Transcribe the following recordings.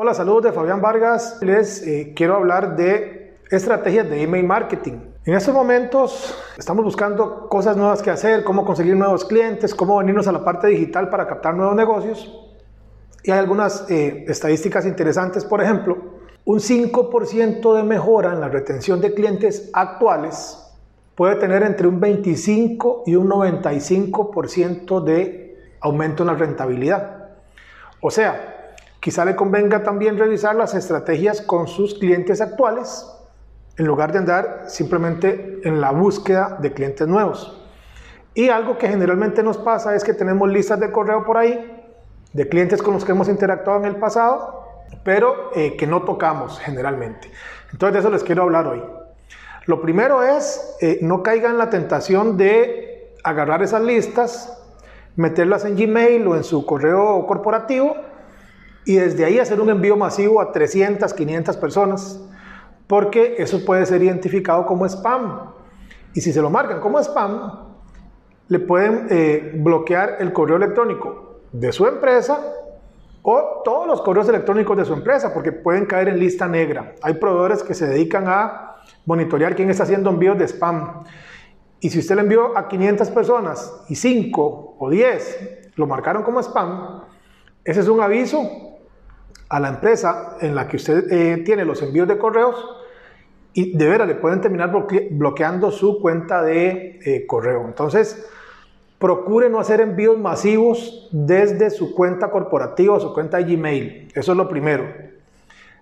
Hola, saludos de Fabián Vargas. Les eh, quiero hablar de estrategias de email marketing. En estos momentos estamos buscando cosas nuevas que hacer, cómo conseguir nuevos clientes, cómo venirnos a la parte digital para captar nuevos negocios. Y hay algunas eh, estadísticas interesantes, por ejemplo, un 5% de mejora en la retención de clientes actuales puede tener entre un 25 y un 95% de aumento en la rentabilidad. O sea, Quizá le convenga también revisar las estrategias con sus clientes actuales en lugar de andar simplemente en la búsqueda de clientes nuevos. Y algo que generalmente nos pasa es que tenemos listas de correo por ahí de clientes con los que hemos interactuado en el pasado, pero eh, que no tocamos generalmente. Entonces de eso les quiero hablar hoy. Lo primero es eh, no caigan en la tentación de agarrar esas listas, meterlas en Gmail o en su correo corporativo y desde ahí hacer un envío masivo a 300, 500 personas, porque eso puede ser identificado como spam. Y si se lo marcan como spam, le pueden eh, bloquear el correo electrónico de su empresa o todos los correos electrónicos de su empresa, porque pueden caer en lista negra. Hay proveedores que se dedican a monitorear quién está haciendo envíos de spam. Y si usted le envió a 500 personas y 5 o 10 lo marcaron como spam, ese es un aviso a la empresa en la que usted eh, tiene los envíos de correos y de veras le pueden terminar bloqueando su cuenta de eh, correo. Entonces, procure no hacer envíos masivos desde su cuenta corporativa o su cuenta de Gmail. Eso es lo primero.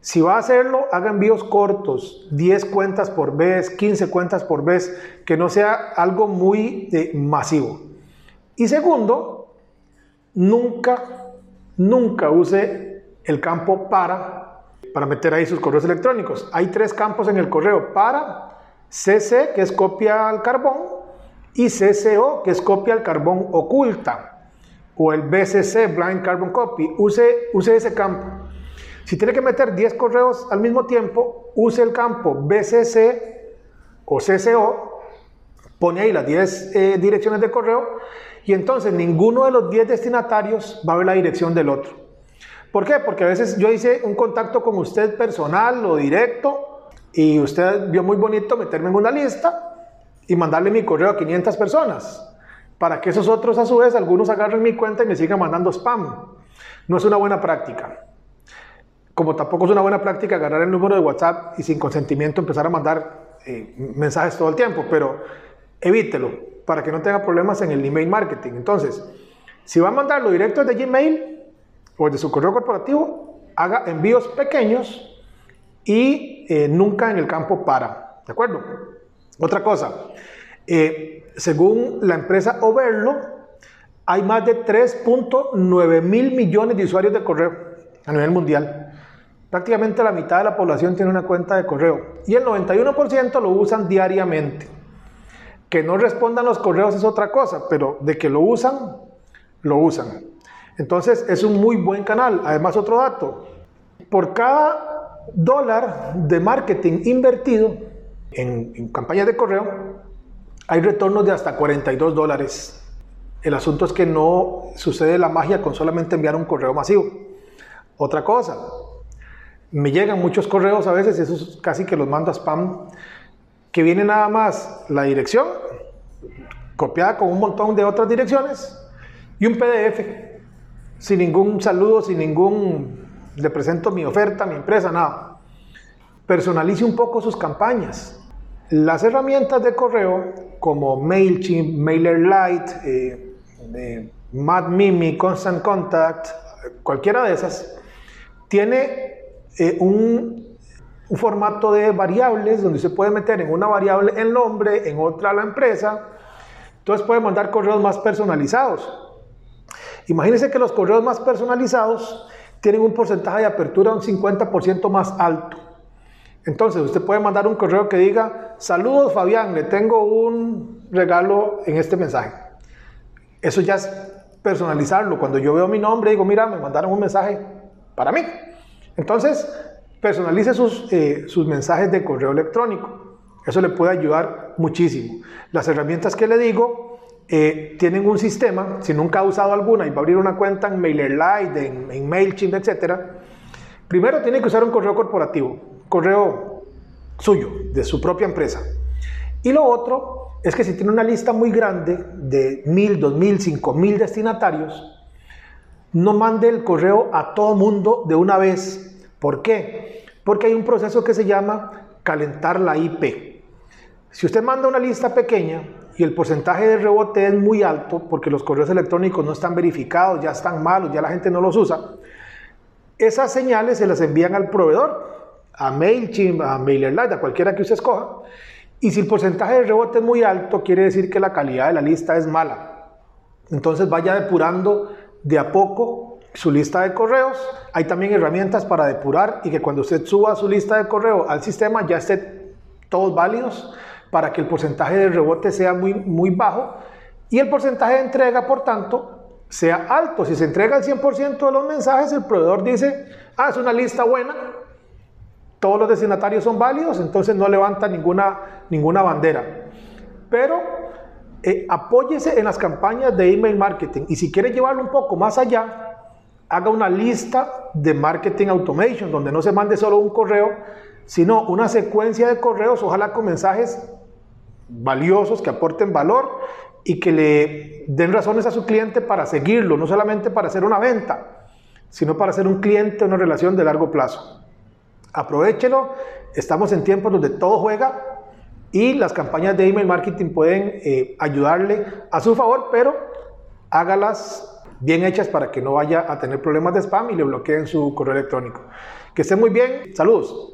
Si va a hacerlo, haga envíos cortos, 10 cuentas por vez, 15 cuentas por vez, que no sea algo muy eh, masivo. Y segundo, nunca, nunca use el campo para, para meter ahí sus correos electrónicos. Hay tres campos en el correo, para, CC, que es copia al carbón, y CCO, que es copia al carbón oculta, o el BCC, Blind Carbon Copy. Use, use ese campo. Si tiene que meter 10 correos al mismo tiempo, use el campo BCC o CCO, pone ahí las 10 eh, direcciones de correo y entonces ninguno de los 10 destinatarios va a ver la dirección del otro. ¿Por qué? Porque a veces yo hice un contacto con usted personal o directo y usted vio muy bonito meterme en una lista y mandarle mi correo a 500 personas para que esos otros a su vez, algunos agarren mi cuenta y me sigan mandando spam. No es una buena práctica. Como tampoco es una buena práctica agarrar el número de WhatsApp y sin consentimiento empezar a mandar eh, mensajes todo el tiempo, pero evítelo para que no tenga problemas en el email marketing. Entonces, si va a mandarlo directo de Gmail, o de su correo corporativo, haga envíos pequeños y eh, nunca en el campo para. ¿De acuerdo? Otra cosa, eh, según la empresa Overlo, hay más de 3.9 mil millones de usuarios de correo a nivel mundial. Prácticamente la mitad de la población tiene una cuenta de correo y el 91% lo usan diariamente. Que no respondan los correos es otra cosa, pero de que lo usan, lo usan. Entonces es un muy buen canal. Además, otro dato, por cada dólar de marketing invertido en, campañas de correo, hay retornos de hasta 42 dólares. El asunto es que no sucede la magia con solamente enviar un correo masivo. Otra cosa, me llegan muchos correos a veces, esos casi que los mando a spam, que viene nada más la dirección, copiada con un montón de otras direcciones, y un PDF sin ningún saludo, sin ningún, le presento mi oferta, mi empresa, nada. Personalice un poco sus campañas. Las herramientas de correo como MailChimp, MailerLite, eh, eh, MadMimi, Constant Contact, cualquiera de esas, tiene eh, un, un, formato de variables donde se puede meter en una variable el nombre, en otra la empresa. Entonces puede mandar correos más personalizados. Imagínense que los correos más personalizados tienen un porcentaje de apertura un 50% más alto. Entonces, usted puede mandar un correo que diga, saludos Fabián, le tengo un regalo en este mensaje. Eso ya es personalizarlo. Cuando yo veo mi nombre, digo, mira, me mandaron un mensaje para mí. Entonces, personalice sus, eh, sus mensajes de correo electrónico. Eso le puede ayudar muchísimo. Las herramientas que le digo eh, tienen un sistema, si nunca ha usado alguna y va a abrir una cuenta en MailerLite, en, en MailChimp, etc., primero tiene que usar un correo corporativo, correo suyo, de su propia empresa. Y lo otro es que si tiene una lista muy grande de mil, dos mil, cinco mil destinatarios, no mande el correo a todo mundo de una vez. ¿Por qué? Porque hay un proceso que se llama calentar la IP. Si usted manda una lista pequeña, y el porcentaje de rebote es muy alto porque los correos electrónicos no están verificados, ya están malos, ya la gente no los usa, esas señales se las envían al proveedor, a MailChimp, a MailerLite, a cualquiera que usted escoja, y si el porcentaje de rebote es muy alto, quiere decir que la calidad de la lista es mala. Entonces vaya depurando de a poco su lista de correos. Hay también herramientas para depurar y que cuando usted suba su lista de correo al sistema ya esté todos válidos para que el porcentaje de rebote sea muy, muy bajo y el porcentaje de entrega, por tanto, sea alto. Si se entrega el 100% de los mensajes, el proveedor dice, ah, es una lista buena, todos los destinatarios son válidos, entonces no levanta ninguna, ninguna bandera. Pero eh, apóyese en las campañas de email marketing y si quiere llevarlo un poco más allá, haga una lista de marketing automation, donde no se mande solo un correo, sino una secuencia de correos, ojalá con mensajes valiosos, que aporten valor y que le den razones a su cliente para seguirlo, no solamente para hacer una venta, sino para ser un cliente, una relación de largo plazo. Aprovechelo, estamos en tiempos donde todo juega y las campañas de email marketing pueden eh, ayudarle a su favor, pero hágalas bien hechas para que no vaya a tener problemas de spam y le bloqueen su correo electrónico. Que esté muy bien, saludos.